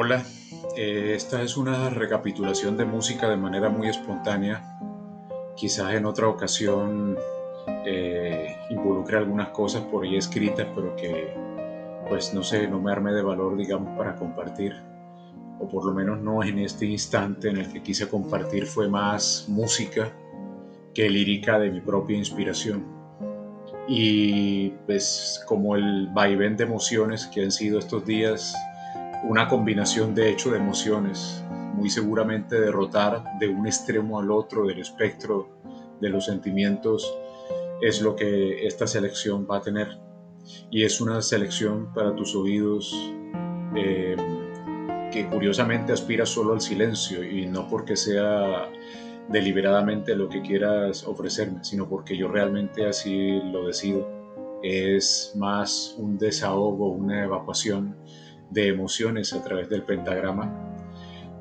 Hola, eh, esta es una recapitulación de música de manera muy espontánea. Quizás en otra ocasión eh, involucre algunas cosas por ahí escritas, pero que pues no sé, no me arme de valor, digamos, para compartir. O por lo menos no en este instante en el que quise compartir fue más música que lírica de mi propia inspiración. Y pues como el vaivén de emociones que han sido estos días una combinación de hecho de emociones, muy seguramente derrotar de un extremo al otro del espectro de los sentimientos es lo que esta selección va a tener. Y es una selección para tus oídos eh, que curiosamente aspira solo al silencio y no porque sea deliberadamente lo que quieras ofrecerme, sino porque yo realmente así lo decido. Es más un desahogo, una evacuación de emociones a través del pentagrama,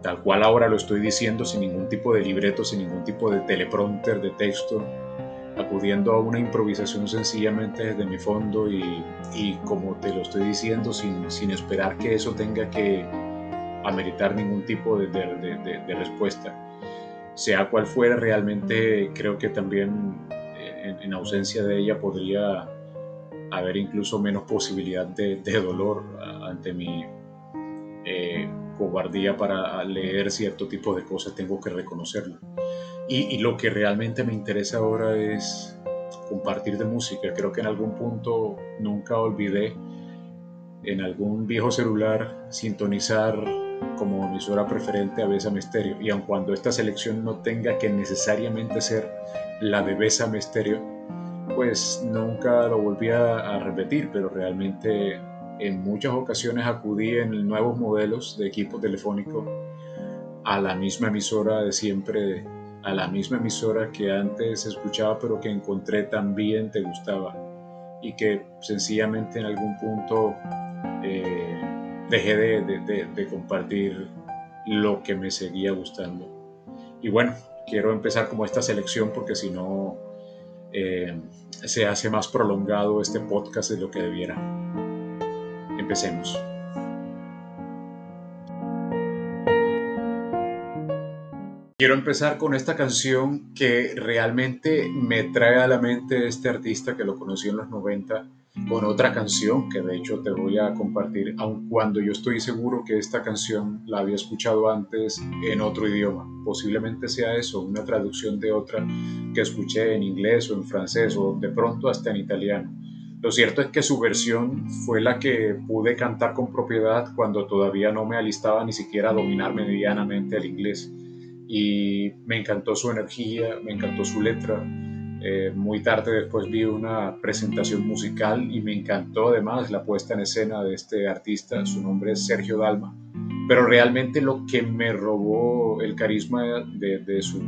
tal cual ahora lo estoy diciendo sin ningún tipo de libreto, sin ningún tipo de teleprompter de texto, acudiendo a una improvisación sencillamente desde mi fondo y, como te lo estoy diciendo, sin, sin, esperar que eso tenga que ameritar ningún tipo de, de, respuesta. Sea cual fuera, realmente creo que también eh, en ausencia de ella podría haber incluso menos posibilidad de, dolor ante mi eh, cobardía para leer cierto tipo de cosas, tengo que reconocerlo. Y, lo que realmente me interesa ahora es compartir de música. Creo que en algún punto nunca olvidé en algún viejo celular sintonizar como emisora preferente a Besa Misterio. Y aun cuando esta selección no tenga que necesariamente ser la de Besa Misterio, pues nunca lo volví a, repetir, pero realmente en muchas ocasiones acudí en nuevos modelos de equipo telefónico a la misma emisora de siempre, a la misma emisora que antes escuchaba pero que encontré también te gustaba y que sencillamente en algún punto eh, dejé de compartir lo que me seguía gustando. Y bueno, quiero empezar como esta selección porque si no eh, se hace más prolongado este podcast de lo que debiera. Empecemos. Quiero empezar con esta canción que realmente me trae a la mente este artista que lo conocí en los 90 con otra canción que de hecho te voy a compartir, aun cuando yo estoy seguro que esta canción la había escuchado antes en otro idioma. Posiblemente sea eso, una traducción de otra que escuché en inglés o en francés o de pronto hasta en italiano. Lo cierto es que su versión fue la que pude cantar con propiedad cuando todavía no me alistaba ni siquiera a dominar medianamente el inglés. Y me encantó su energía, me encantó su letra, eh, muy tarde después vi una presentación musical y me encantó además la puesta en escena de este artista, su nombre es Sergio Dalma, pero realmente lo que me robó el carisma de, su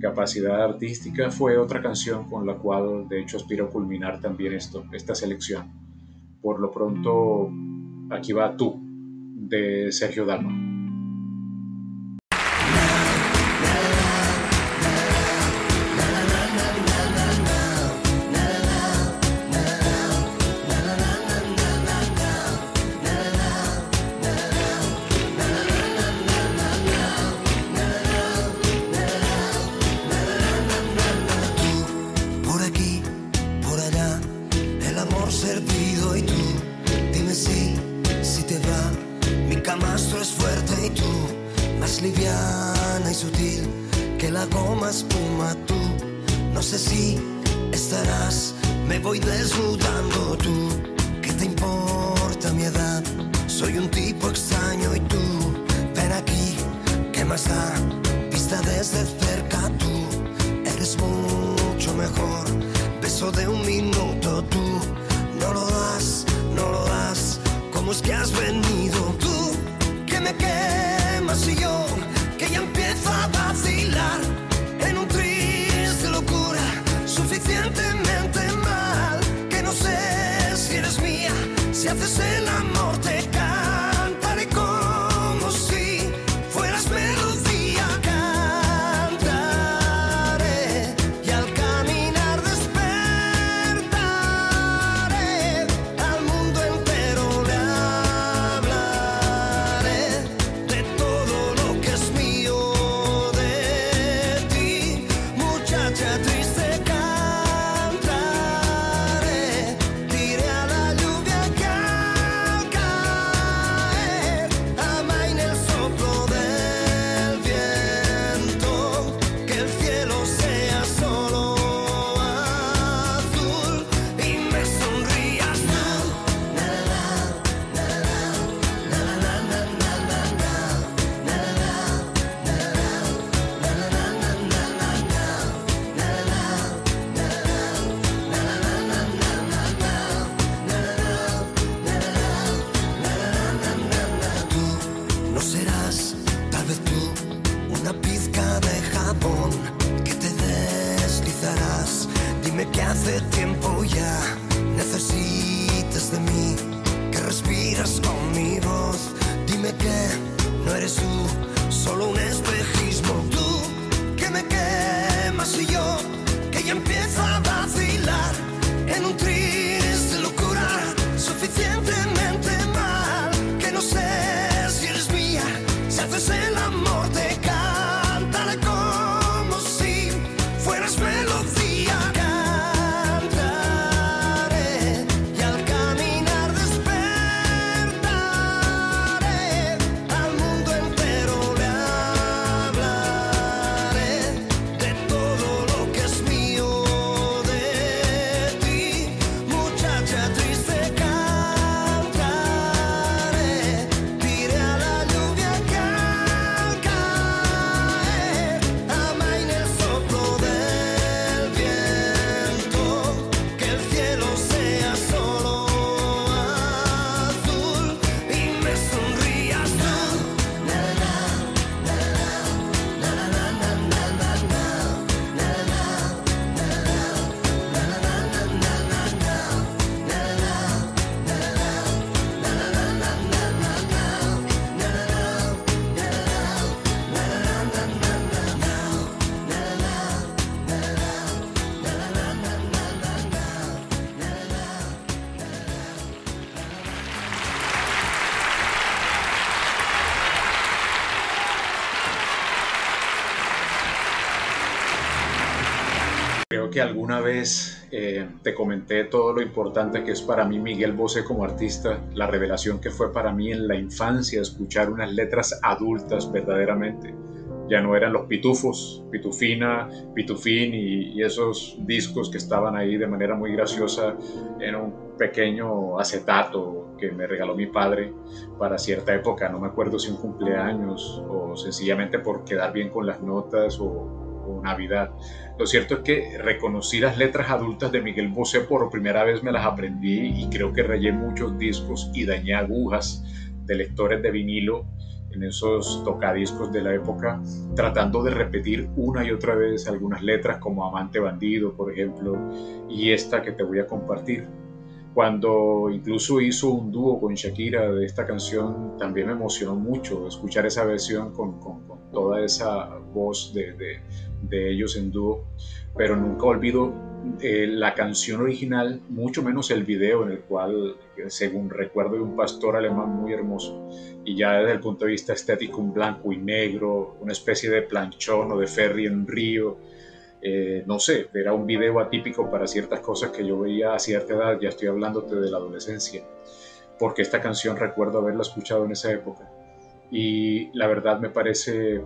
capacidad artística fue otra canción con la cual de hecho aspiro a culminar también esto, esta selección. Por lo pronto, aquí va tú, de Sergio Dalma. Que alguna vez eh, te comenté todo lo importante que es para mí Miguel Bosé como artista, la revelación que fue para mí en la infancia escuchar unas letras adultas verdaderamente. Ya no eran los pitufos, Pitufina, Pitufín y, esos discos que estaban ahí de manera muy graciosa en un pequeño acetato que me regaló mi padre para cierta época, no me acuerdo si un cumpleaños o sencillamente por quedar bien con las notas o, Navidad. Lo cierto es que reconocí las letras adultas de Miguel Bosé por primera vez, me las aprendí y creo que rayé muchos discos y dañé agujas de lectores de vinilo en esos tocadiscos de la época, tratando de repetir una y otra vez algunas letras como Amante Bandido, por ejemplo, y esta que te voy a compartir. Cuando incluso hizo un dúo con Shakira de esta canción, también me emocionó mucho escuchar esa versión con, con, toda esa voz de, de, ellos en dúo, pero nunca olvido eh, la canción original, mucho menos el video en el cual, según recuerdo, de un pastor alemán muy hermoso, y ya desde el punto de vista estético, un blanco y negro, una especie de planchón o de ferry en río, eh, no sé, era un video atípico para ciertas cosas que yo veía a cierta edad, ya estoy hablándote de la adolescencia, porque esta canción recuerdo haberla escuchado en esa época. Y la verdad me parece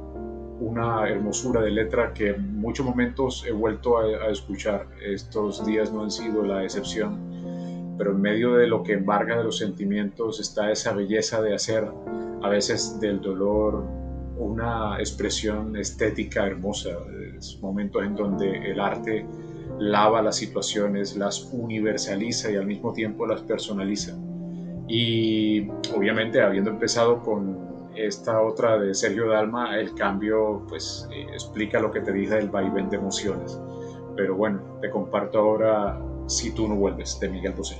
una hermosura de letra que en muchos momentos he vuelto a, escuchar. Estos días no han sido la excepción, pero en medio de lo que embarga de los sentimientos está esa belleza de hacer a veces del dolor una expresión estética hermosa. Es momentos en donde el arte lava las situaciones, las universaliza y al mismo tiempo las personaliza. Y obviamente habiendo empezado con esta otra de Sergio Dalma, el cambio pues eh, explica lo que te dije del vaivén de emociones. Pero bueno, te comparto ahora Si tú no vuelves, de Miguel Bosé.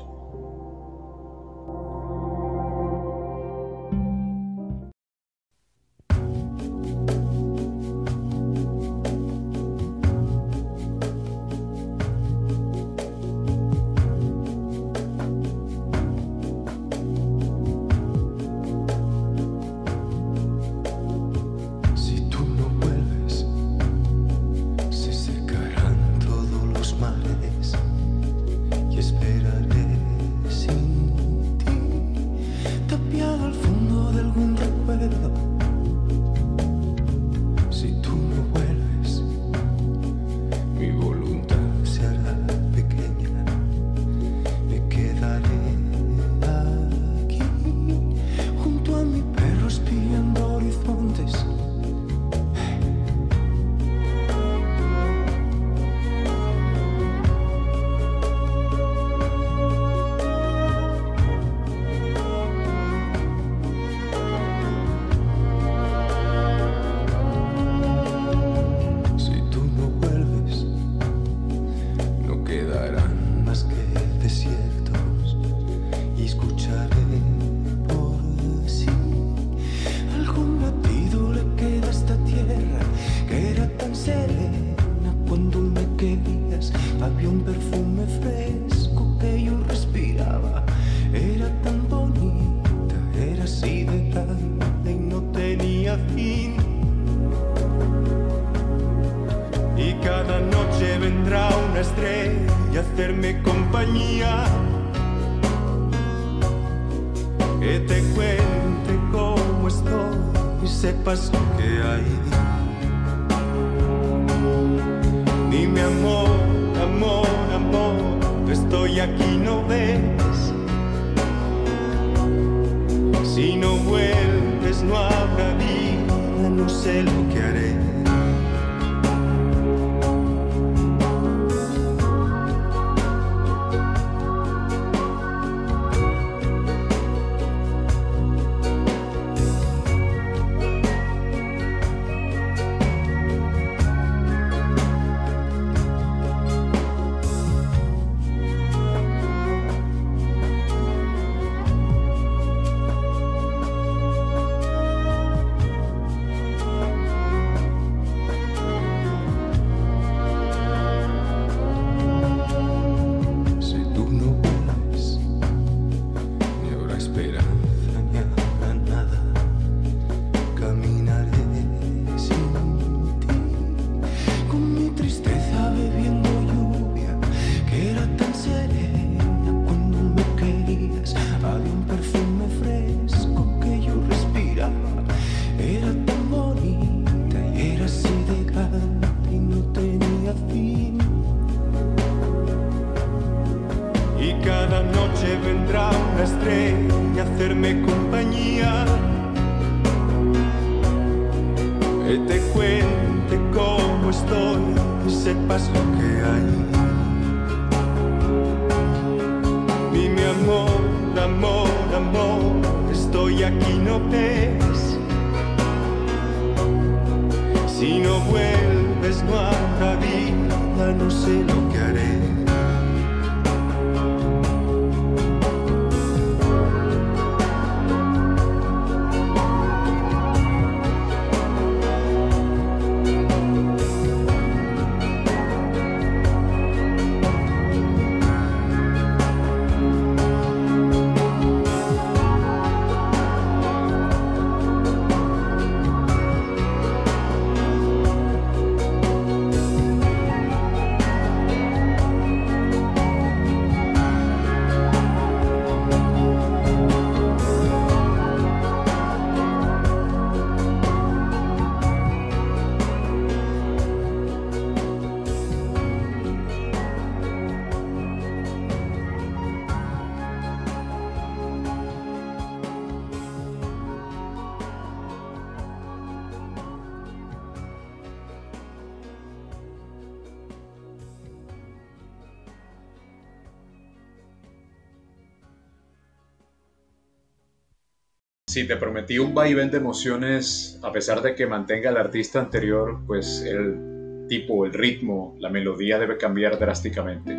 Si te prometí un vaivén de emociones, a pesar de que mantenga el artista anterior, pues el tipo, el ritmo, la melodía debe cambiar drásticamente.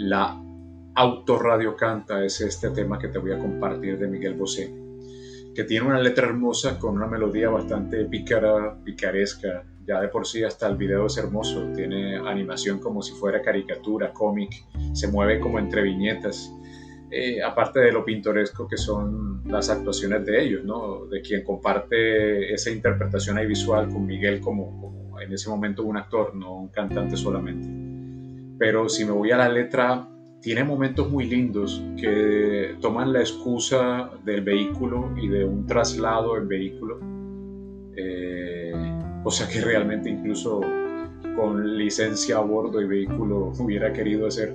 La autorradio canta es este tema que te voy a compartir de Miguel Bosé, que tiene una letra hermosa con una melodía bastante pícara, picaresca. Ya de por sí hasta el video es hermoso, tiene animación como si fuera caricatura, cómic, se mueve como entre viñetas eh, aparte de lo pintoresco que son las actuaciones de ellos, ¿no? de quien comparte esa interpretación ahí visual con Miguel como, en ese momento un actor, no un cantante solamente. Pero si me voy a la letra, tiene momentos muy lindos que toman la excusa del vehículo y de un traslado en vehículo, eh, cosa que realmente incluso con licencia a bordo y vehículo hubiera querido hacer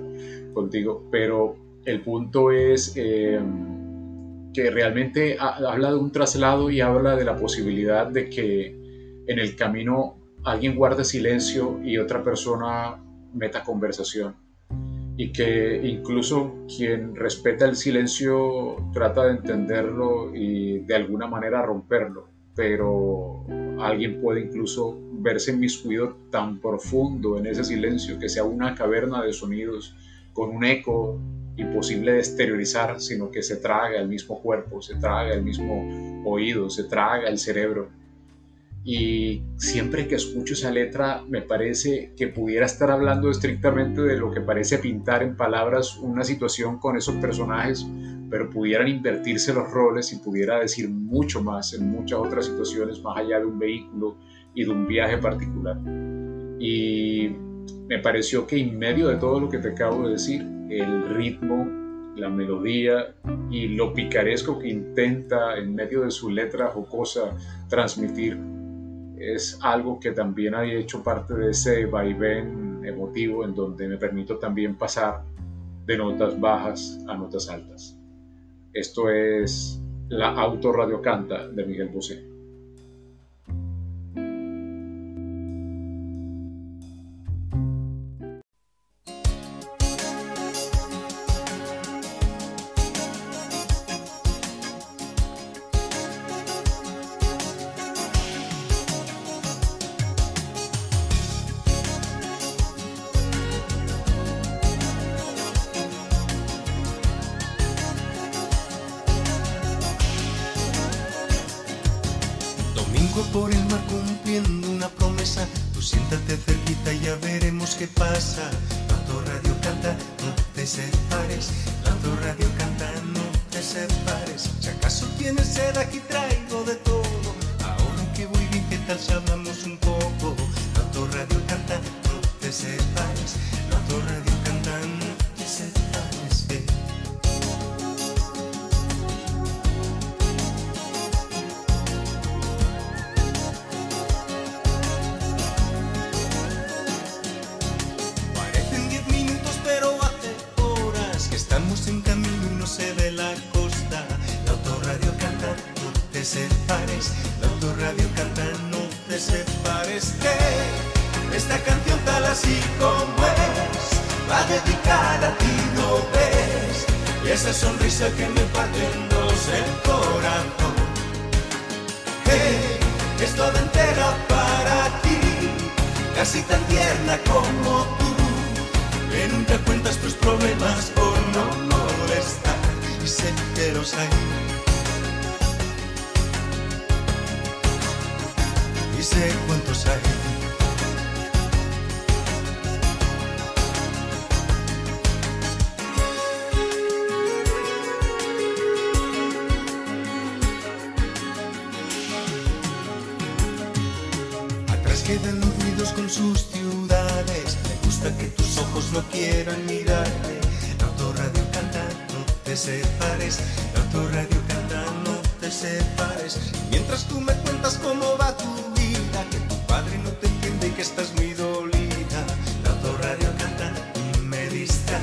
contigo, pero el punto es eh, que realmente habla de un traslado y habla de la posibilidad de que en el camino alguien guarde silencio y otra persona meta conversación. Y que incluso quien respeta el silencio trata de entenderlo y de alguna manera romperlo. Pero alguien puede incluso verse inmiscuido tan profundo en ese silencio que sea una caverna de sonidos con un eco imposible de exteriorizar, sino que se traga el mismo cuerpo, se traga el mismo oído, se traga el cerebro. Y siempre que escucho esa letra me parece que pudiera estar hablando estrictamente de lo que parece pintar en palabras una situación con esos personajes, pero pudieran invertirse los roles y pudiera decir mucho más en muchas otras situaciones más allá de un vehículo y de un viaje particular. Y me pareció que en medio de todo lo que te acabo de decir, el ritmo, la melodía y lo picaresco que intenta en medio de su letra jocosa transmitir es algo que también ha hecho parte de ese vaivén emotivo en donde me permito también pasar de notas bajas a notas altas. Esto es la autorradio canta de Miguel Bosé. Por el mar cumpliendo una promesa. Tú siéntate cerquita y ya veremos qué pasa. La radio canta, no te separes. La radio canta, no te separes. Si acaso tienes sed, aquí traigo de todo. Ahora que voy bien, ¿qué tal si hablamos que tus ojos no quieran mirarte. La autorradio canta, no te separes. La autorradio canta, no te separes. Mientras tú me cuentas cómo va tu que estás muy dolida. La radio canta y me distrae.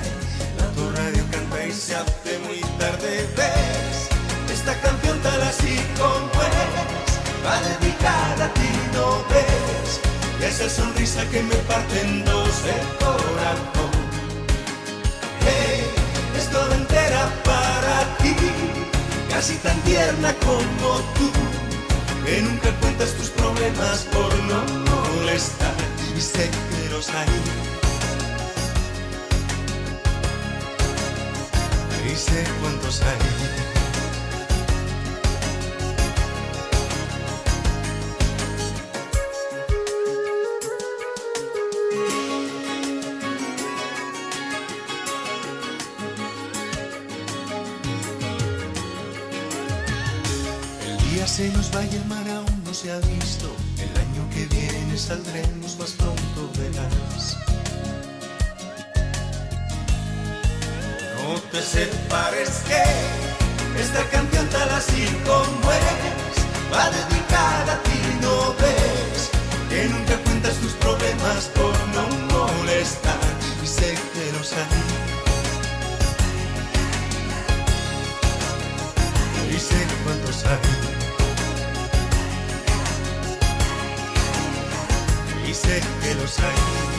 La radio canta y se hace muy tarde. Ves esta canción tal así como es. Va dedicada a ti, no ves. Esa sonrisa que me parte en dos el corazón. Hey, es toda entera para ti. Casi tan tierna como tú que nunca cuentas tus problemas por no molestar y sé que los hay. Y sé cuántos hay. Y sé que los hay.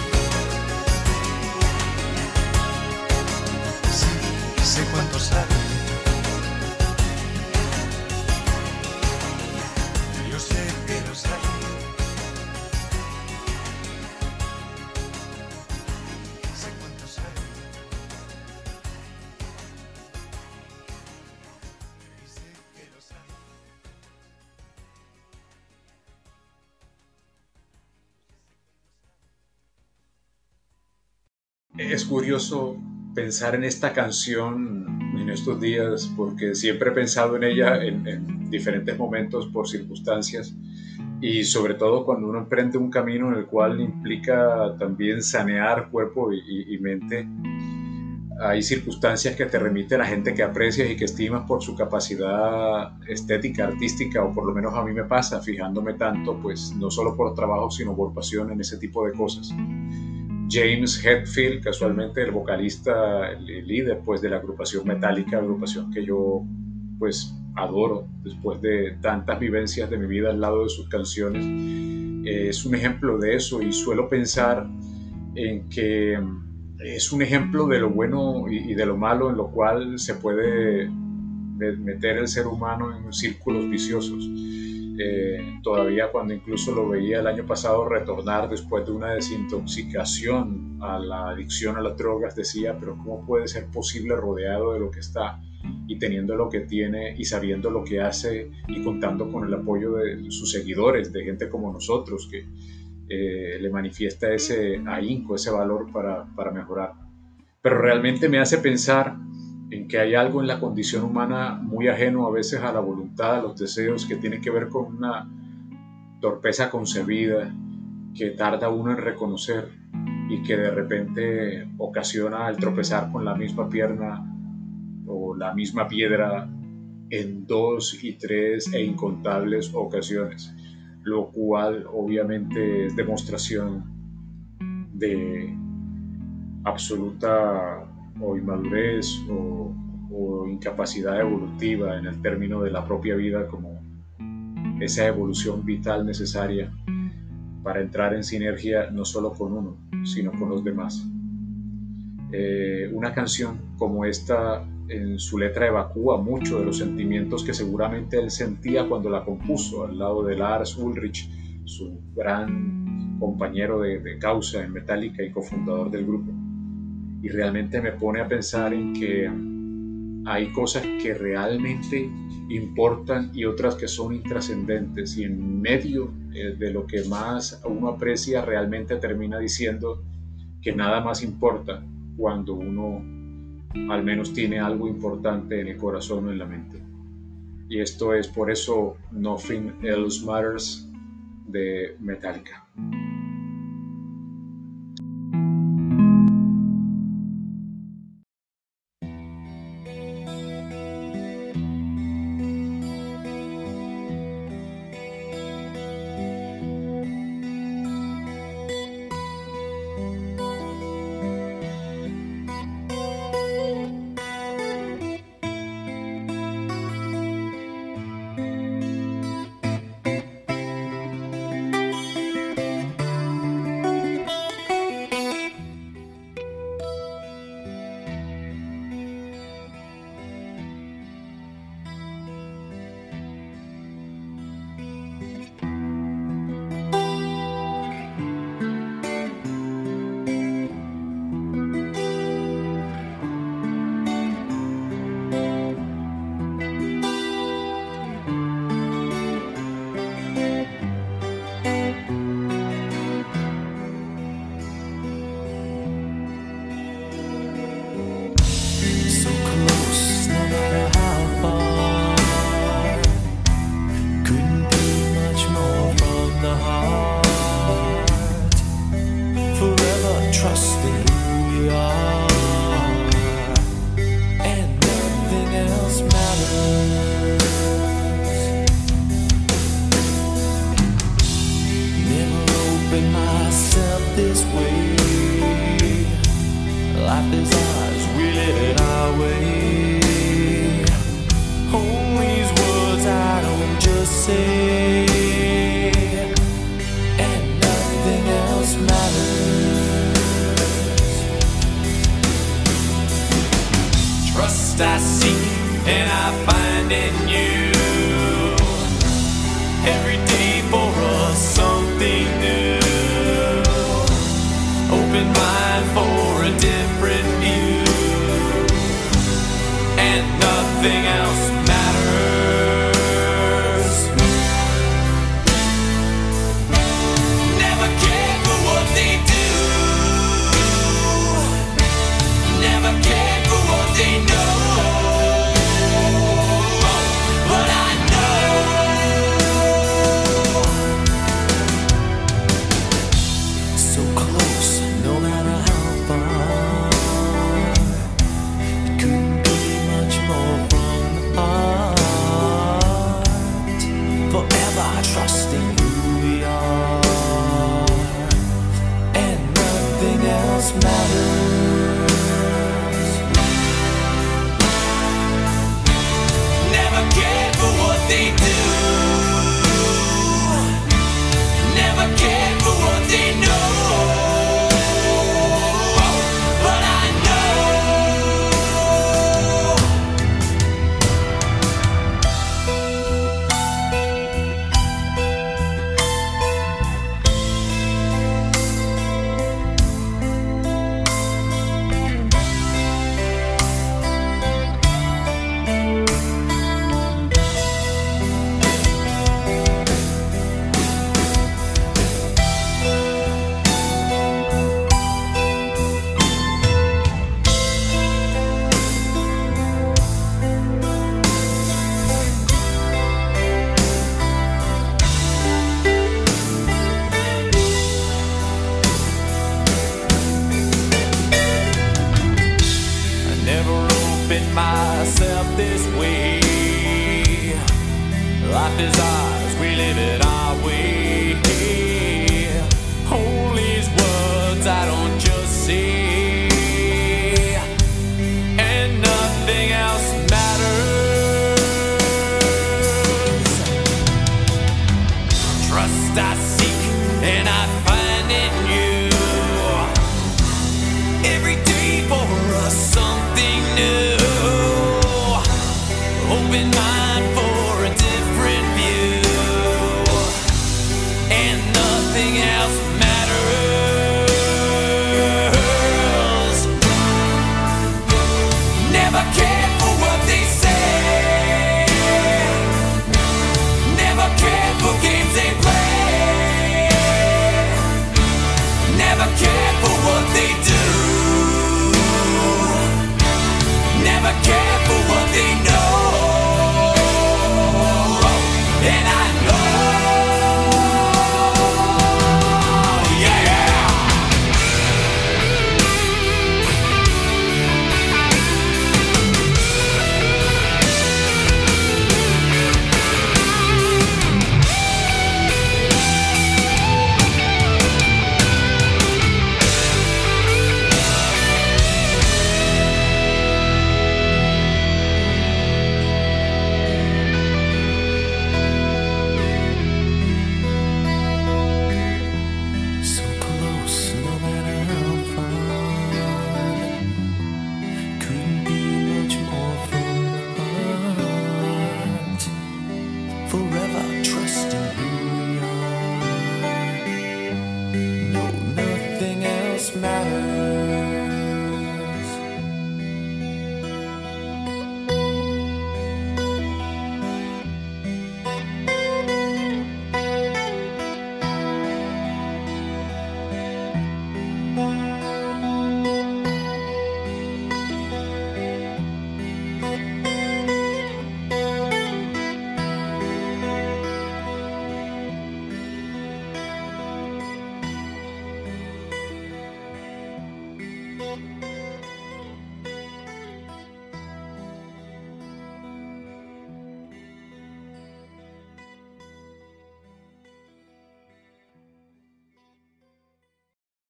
Curioso pensar en esta canción en estos días porque siempre he pensado en ella en, diferentes momentos por circunstancias y sobre todo cuando uno emprende un camino en el cual implica también sanear cuerpo y, mente, hay circunstancias que te remiten a gente que aprecias y que estimas por su capacidad estética, artística, o por lo menos a mí me pasa, fijándome tanto, pues no solo por trabajo, sino por pasión en ese tipo de cosas. James Hetfield, casualmente el vocalista, el líder pues, de la agrupación Metallica, agrupación que yo pues adoro después de tantas vivencias de mi vida al lado de sus canciones, es un ejemplo de eso y suelo pensar en que es un ejemplo de lo bueno y de lo malo en lo cual se puede meter el ser humano en círculos viciosos. Eh, todavía cuando incluso lo veía el año pasado retornar después de una desintoxicación a la adicción a las drogas, decía, pero ¿cómo puede ser posible rodeado de lo que está y teniendo lo que tiene y sabiendo lo que hace y contando con el apoyo de sus seguidores, de gente como nosotros que eh, le manifiesta ese ahínco, ese valor para, para mejorar? Pero realmente me hace pensar en que hay algo en la condición humana muy ajeno a veces a la voluntad, a los deseos, que tiene que ver con una torpeza concebida que tarda uno en reconocer y que de repente ocasiona el tropezar con la misma pierna o la misma piedra en dos y tres e incontables ocasiones, lo cual obviamente es demostración de absoluta o inmadurez o, incapacidad evolutiva en el término de la propia vida como esa evolución vital necesaria para entrar en sinergia no solo con uno, sino con los demás. Eh, una canción como esta en su letra evacúa mucho de los sentimientos que seguramente él sentía cuando la compuso al lado de Lars Ulrich, su gran compañero de, de causa en Metallica y cofundador del grupo y realmente me pone a pensar en que hay cosas que realmente importan y otras que son intrascendentes y en medio eh, de lo que más uno aprecia realmente termina diciendo que nada más importa cuando uno al menos tiene algo importante en el corazón o en la mente. Y esto es por eso Nothing Else Matters de Metallica. and I find in you every day for us something new. Open mind for a different.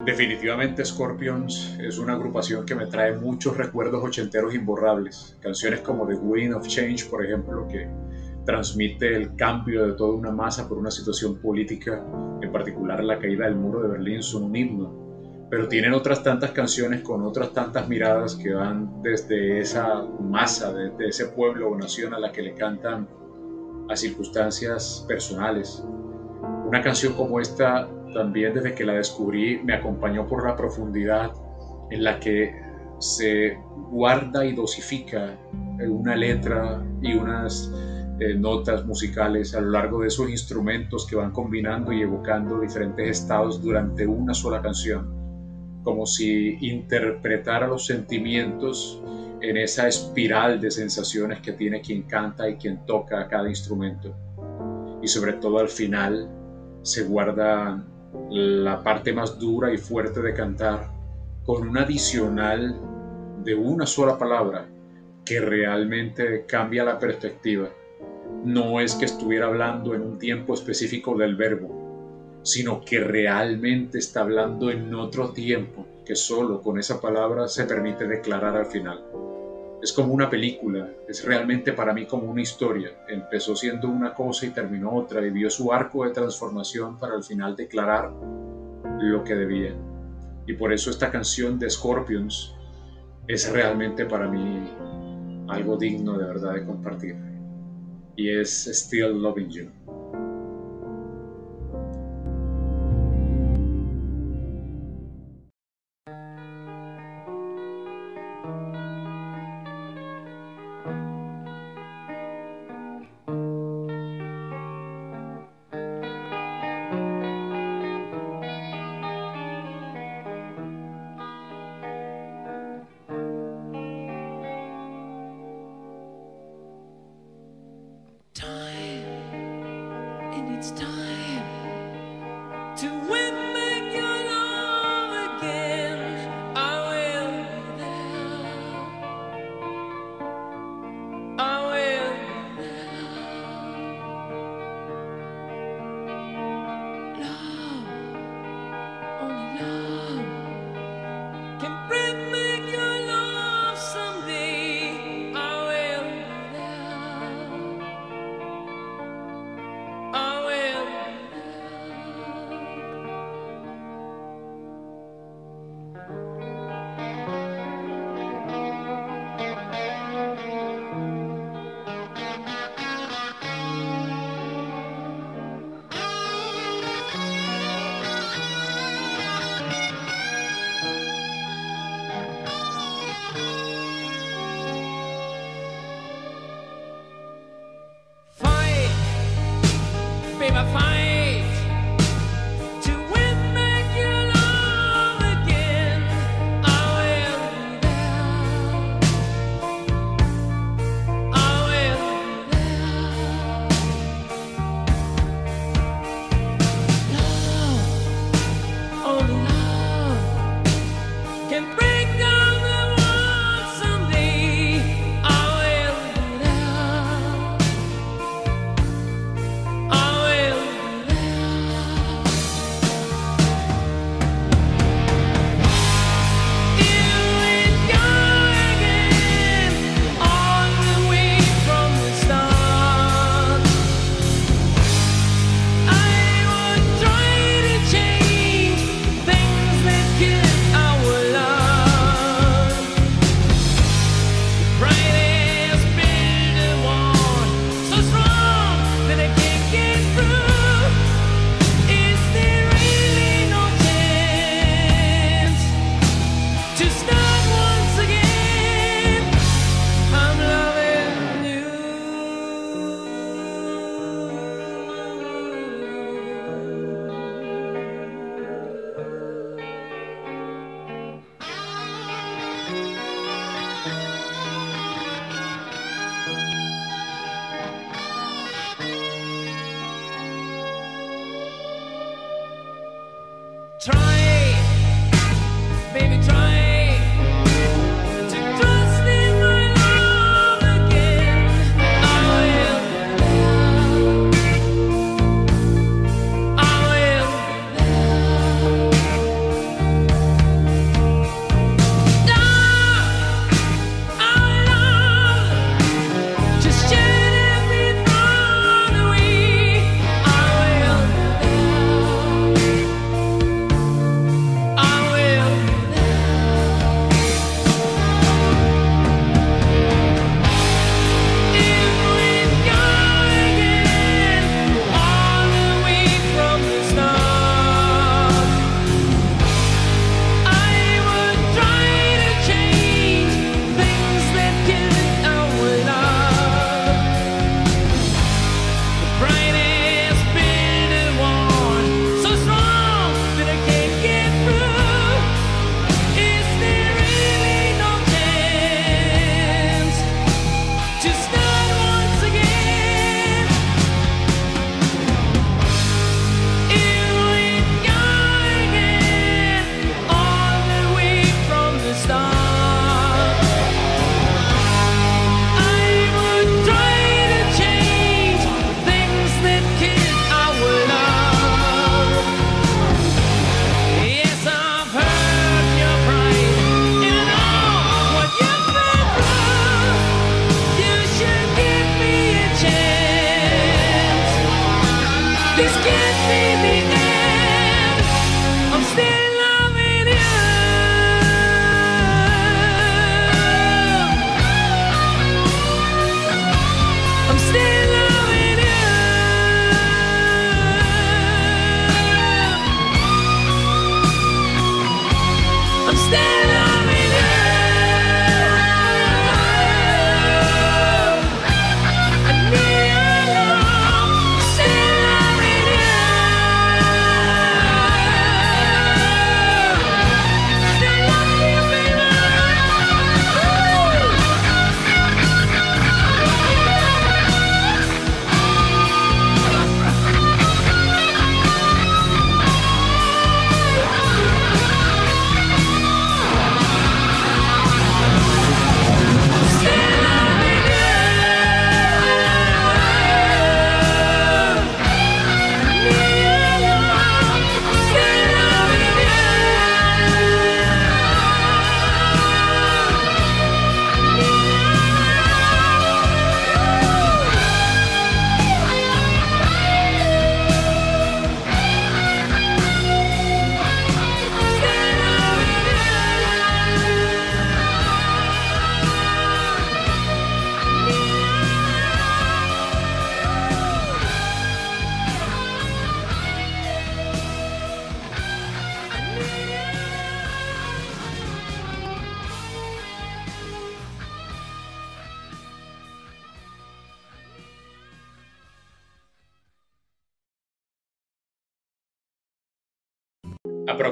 Definitivamente Scorpions es una agrupación que me trae muchos recuerdos ochenteros imborrables. Canciones como The Wind of Change, por ejemplo, que transmite el cambio de toda una masa por una situación política, en particular la caída del muro de Berlín, son un himno. Pero tienen otras tantas canciones con otras tantas miradas que van desde esa masa, desde ese pueblo o nación a la que le cantan a circunstancias personales. Una canción como esta también desde que la descubrí me acompañó por la profundidad en la que se guarda y dosifica una letra y unas eh, notas musicales a lo largo de esos instrumentos que van combinando y evocando diferentes estados durante una sola canción, como si interpretara los sentimientos en esa espiral de sensaciones que tiene quien canta y quien toca cada instrumento. Y sobre todo al final se guarda la parte más dura y fuerte de cantar con un adicional de una sola palabra que realmente cambia la perspectiva. No es que estuviera hablando en un tiempo específico del verbo, sino que realmente está hablando en otro tiempo que solo con esa palabra se permite declarar al final. Es como una película, es realmente para mí como una historia. Empezó siendo una cosa y terminó otra, vivió su arco de transformación para al final declarar lo que debía. Y por eso esta canción de Scorpions es realmente para mí algo digno de verdad de compartir. Y es Still Loving You.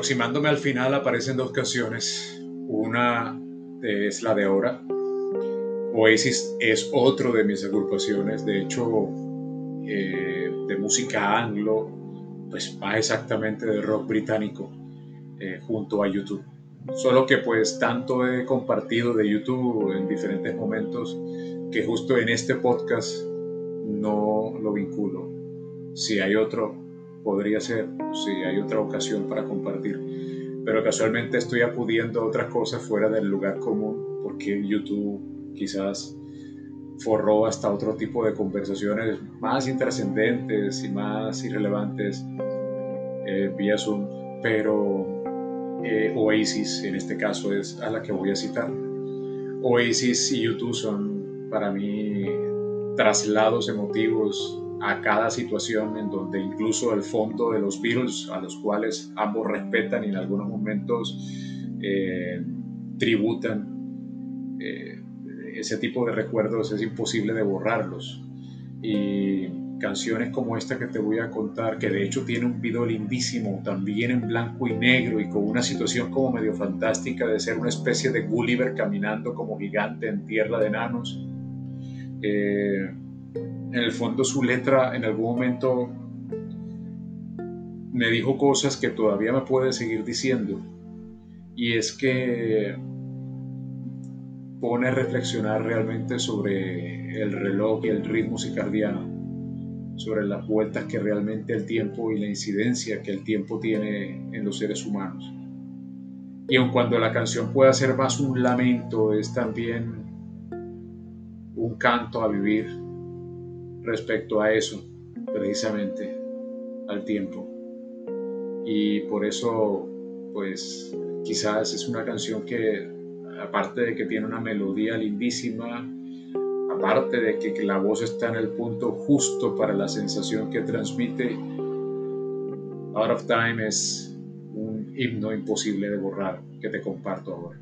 Aproximándome al final aparecen dos canciones. Una es la de ahora. Oasis es otro de mis agrupaciones, de hecho, eh, de música anglo, pues más exactamente de rock británico, eh, junto a YouTube. Solo que pues tanto he compartido de YouTube en diferentes momentos que justo en este podcast no lo vinculo. Si hay otro, podría ser, si hay otra ocasión para compartir. Pero casualmente estoy acudiendo a otras cosas fuera del lugar común, porque YouTube quizás forró hasta otro tipo de conversaciones más intrascendentes y más irrelevantes eh, vía Zoom, pero eh, Oasis en este caso es a la que voy a citar. Oasis y YouTube son para mí traslados emotivos a cada situación en donde incluso el fondo de los Beatles, a los cuales ambos respetan y en algunos momentos eh, tributan, eh, ese tipo de recuerdos es imposible de borrarlos. Y canciones como esta que te voy a contar, que de hecho tiene un video lindísimo, también en blanco y negro y con una situación como medio fantástica de ser una especie de Gulliver caminando como gigante en tierra de enanos. Eh, en el fondo su letra en algún momento me dijo cosas que todavía me puede seguir diciendo. Y es que pone a reflexionar realmente sobre el reloj y el ritmo circadiano, sobre las vueltas que realmente el tiempo y la incidencia que el tiempo tiene en los seres humanos. Y aun cuando la canción pueda ser más un lamento, es también un canto a vivir respecto a eso, precisamente, al tiempo. Y por eso, pues, quizás es una canción que, aparte de que tiene una melodía lindísima, aparte de que, la voz está en el punto justo para la sensación que transmite, Out of Time es himno imposible de borrar que te comparto ahora.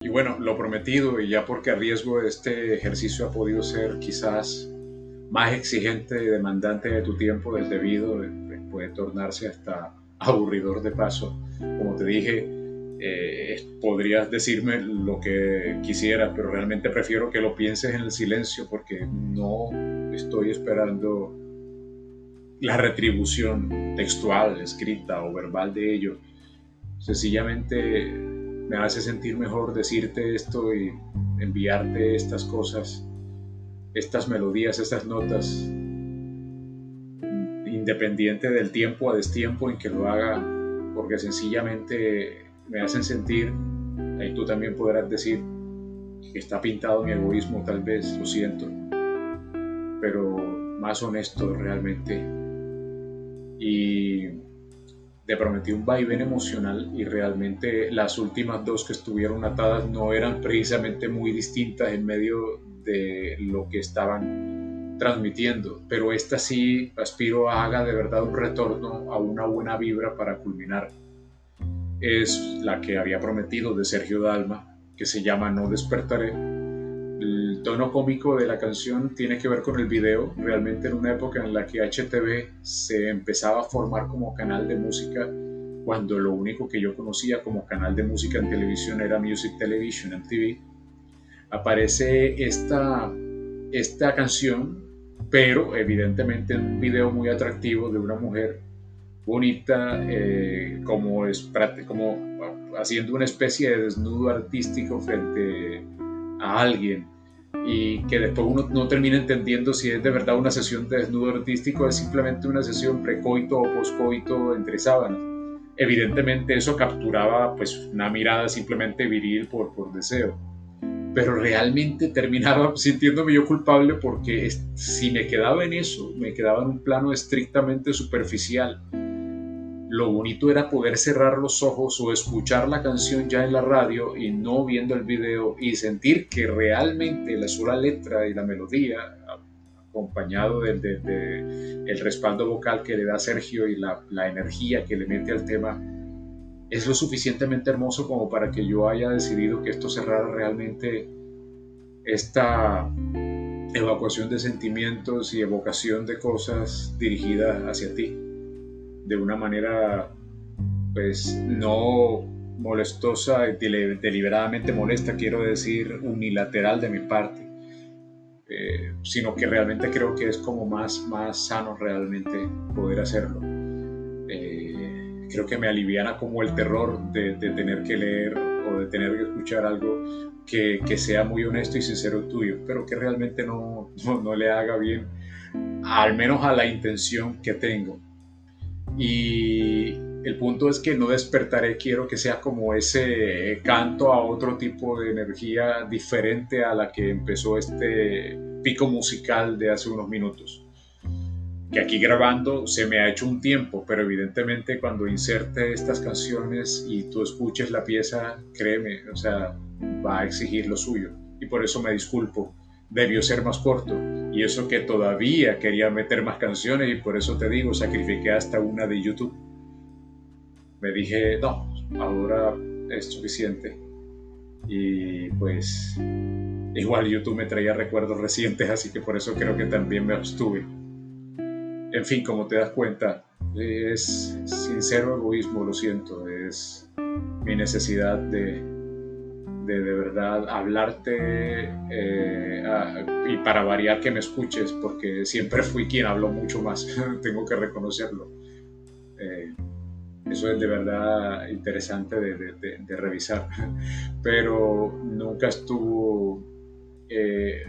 Y bueno, lo prometido, y ya porque a riesgo este ejercicio ha podido ser quizás más exigente y demandante de tu tiempo del debido, de, puede tornarse hasta aburridor de paso. Como te dije, eh, podrías decirme lo que quisiera, pero realmente prefiero que lo pienses en el silencio porque no estoy esperando la retribución textual, escrita o verbal de ello. Sencillamente me hace sentir mejor decirte esto y enviarte estas cosas, estas melodías, estas notas, independiente del tiempo a destiempo en que lo haga, porque sencillamente me hacen sentir, ahí tú también podrás decir que está pintado mi egoísmo, tal vez, lo siento, pero más honesto realmente. Y te prometí un vaivén emocional y realmente las últimas dos que estuvieron atadas no eran precisamente muy distintas en medio de lo que estaban transmitiendo, pero esta sí aspiro a haga de verdad un retorno a una buena vibra para culminar. Es la que había prometido de Sergio Dalma, que se llama No despertaré, el tono cómico de la canción tiene que ver con el video, realmente en una época en la que HTV se empezaba a formar como canal de música, cuando lo único que yo conocía como canal de música en televisión era Music Television MTV, aparece esta, esta canción, pero evidentemente en un video muy atractivo de una mujer bonita, eh, como, es, como haciendo una especie de desnudo artístico frente a alguien y que después uno no termina entendiendo si es de verdad una sesión de desnudo artístico es simplemente una sesión precoito o poscoito entre sábanas. Evidentemente eso capturaba pues una mirada simplemente viril por, por deseo, pero realmente terminaba sintiéndome yo culpable porque si me quedaba en eso, me quedaba en un plano estrictamente superficial lo bonito era poder cerrar los ojos o escuchar la canción ya en la radio y no viendo el video y sentir que realmente la sola letra y la melodía, acompañado del de, el respaldo vocal que le da Sergio y la, la energía que le mete al tema, es lo suficientemente hermoso como para que yo haya decidido que esto cerrara realmente esta evacuación de sentimientos y evocación de cosas dirigidas hacia ti de una manera pues no molestosa, deliberadamente molesta, quiero decir unilateral de mi parte, eh, sino que realmente creo que es como más, más sano realmente poder hacerlo. Eh, creo que me aliviana como el terror de, tener que leer o de tener que escuchar algo que, que, sea muy honesto y sincero tuyo, pero que realmente no, no, no le haga bien, al menos a la intención que tengo. Y el punto es que no despertaré, quiero que sea como ese canto a otro tipo de energía diferente a la que empezó este pico musical de hace unos minutos. Que aquí grabando se me ha hecho un tiempo, pero evidentemente cuando inserte estas canciones y tú escuches la pieza, créeme, o sea, va a exigir lo suyo. Y por eso me disculpo, debió ser más corto y eso que todavía quería meter más canciones y por eso te digo, sacrifiqué hasta una de YouTube. Me dije, no, ahora es suficiente. Y pues igual YouTube me traía recuerdos recientes, así que por eso creo que también me abstuve. En fin, como te das cuenta, es sincero egoísmo, lo siento, es mi necesidad de de, verdad hablarte eh, y para variar que me escuches, porque siempre fui quien habló mucho más, tengo que reconocerlo. Eh, eso es de verdad interesante de, revisar, pero nunca estuvo, eh,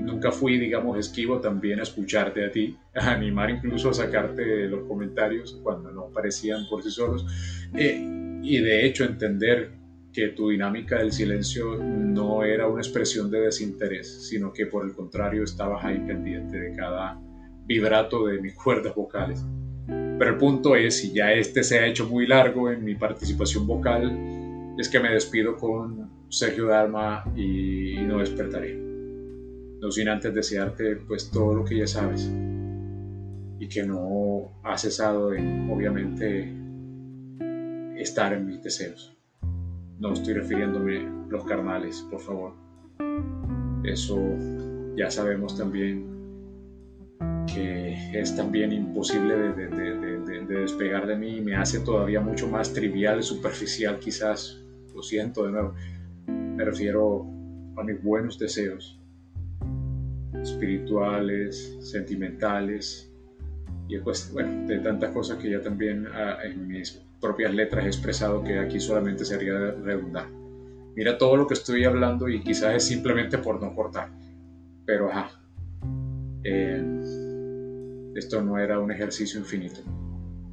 nunca fui, digamos, esquivo también a escucharte a ti, a animar incluso a sacarte los comentarios cuando no parecían por sí solos, y de hecho entender que tu dinámica del silencio no era una expresión de desinterés, sino que por el contrario estabas ahí pendiente de cada vibrato de mis cuerdas vocales. Pero el punto es, si ya este se ha hecho muy largo en mi participación vocal, es que me despido con Sergio Dalma y no despertaré. No sin antes desearte pues todo lo que ya sabes y que no ha cesado en obviamente estar en mis deseos. No estoy refiriéndome los carnales, por favor. Eso ya sabemos también que que es también imposible de, despegar de mí y me hace todavía mucho más trivial, superficial quizás, lo siento de nuevo, me refiero a mis buenos deseos espirituales, sentimentales y pues, bueno, de tantas cosas que ya también ah, en mis propias letras he expresado que aquí solamente sería redundar. Mira todo lo que estoy hablando y quizás es simplemente por no cortar, pero ajá. Eh, esto no era un ejercicio infinito.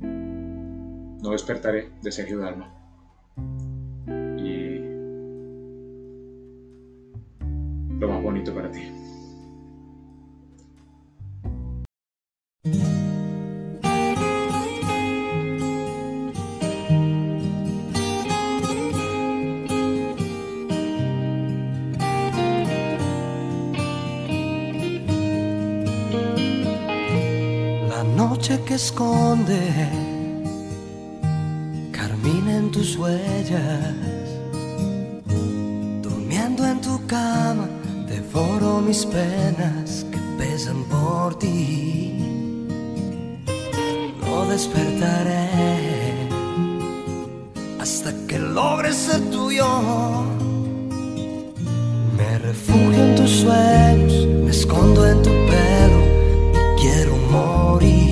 No despertaré de Sergio Dalma. Y lo más bonito para ti. Esconde carmina en tus huellas. Durmiendo en tu cama, devoro mis penas que pesan por ti. No despertaré hasta que logres ser tuyo. Me refugio en tus sueños, me escondo en tu pelo y quiero morir